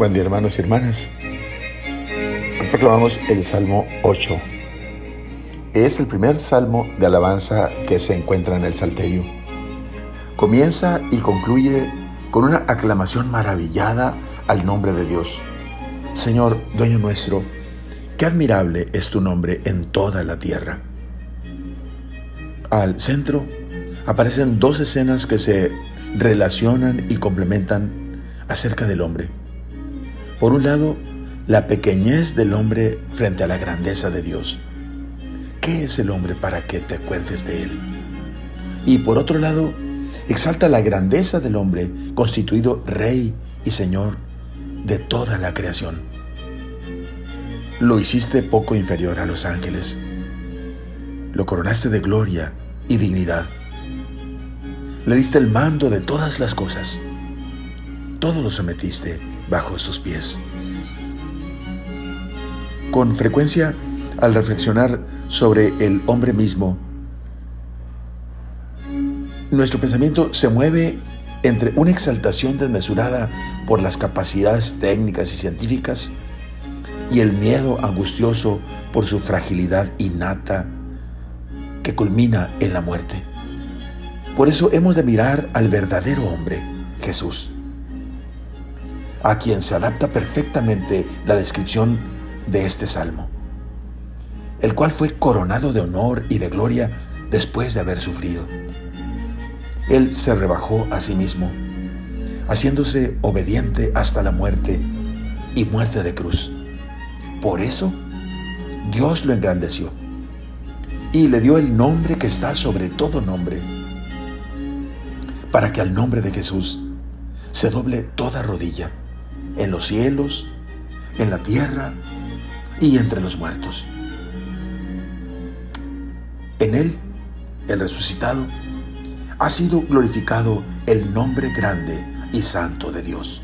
Buen día hermanos y hermanas. Proclamamos el Salmo 8. Es el primer salmo de alabanza que se encuentra en el Salterio. Comienza y concluye con una aclamación maravillada al nombre de Dios. Señor, dueño nuestro, qué admirable es tu nombre en toda la tierra. Al centro aparecen dos escenas que se relacionan y complementan acerca del hombre. Por un lado, la pequeñez del hombre frente a la grandeza de Dios. ¿Qué es el hombre para que te acuerdes de él? Y por otro lado, exalta la grandeza del hombre constituido rey y señor de toda la creación. Lo hiciste poco inferior a los ángeles. Lo coronaste de gloria y dignidad. Le diste el mando de todas las cosas. Todo lo sometiste bajo sus pies. Con frecuencia, al reflexionar sobre el hombre mismo, nuestro pensamiento se mueve entre una exaltación desmesurada por las capacidades técnicas y científicas y el miedo angustioso por su fragilidad innata que culmina en la muerte. Por eso hemos de mirar al verdadero hombre, Jesús a quien se adapta perfectamente la descripción de este salmo, el cual fue coronado de honor y de gloria después de haber sufrido. Él se rebajó a sí mismo, haciéndose obediente hasta la muerte y muerte de cruz. Por eso, Dios lo engrandeció y le dio el nombre que está sobre todo nombre, para que al nombre de Jesús se doble toda rodilla en los cielos, en la tierra y entre los muertos. En Él, el resucitado, ha sido glorificado el nombre grande y santo de Dios.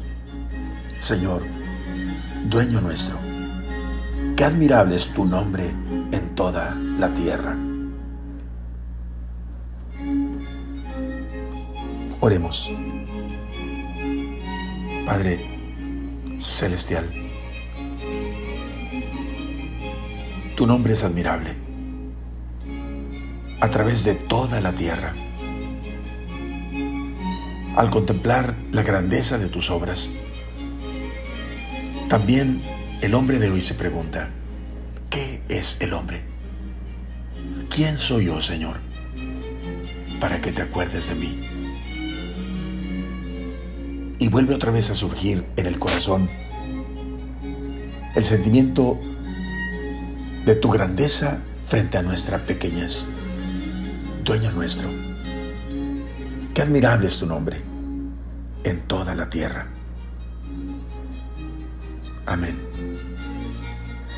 Señor, dueño nuestro, qué admirable es tu nombre en toda la tierra. Oremos. Padre, celestial. Tu nombre es admirable a través de toda la tierra. Al contemplar la grandeza de tus obras, también el hombre de hoy se pregunta, ¿qué es el hombre? ¿Quién soy yo, Señor? Para que te acuerdes de mí y vuelve otra vez a surgir en el corazón el sentimiento de tu grandeza frente a nuestra pequeñez. Dueño nuestro, qué admirable es tu nombre en toda la tierra. Amén.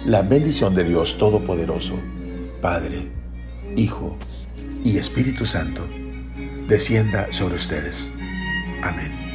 La bendición de Dios Todopoderoso, Padre, Hijo y Espíritu Santo, descienda sobre ustedes. Amén.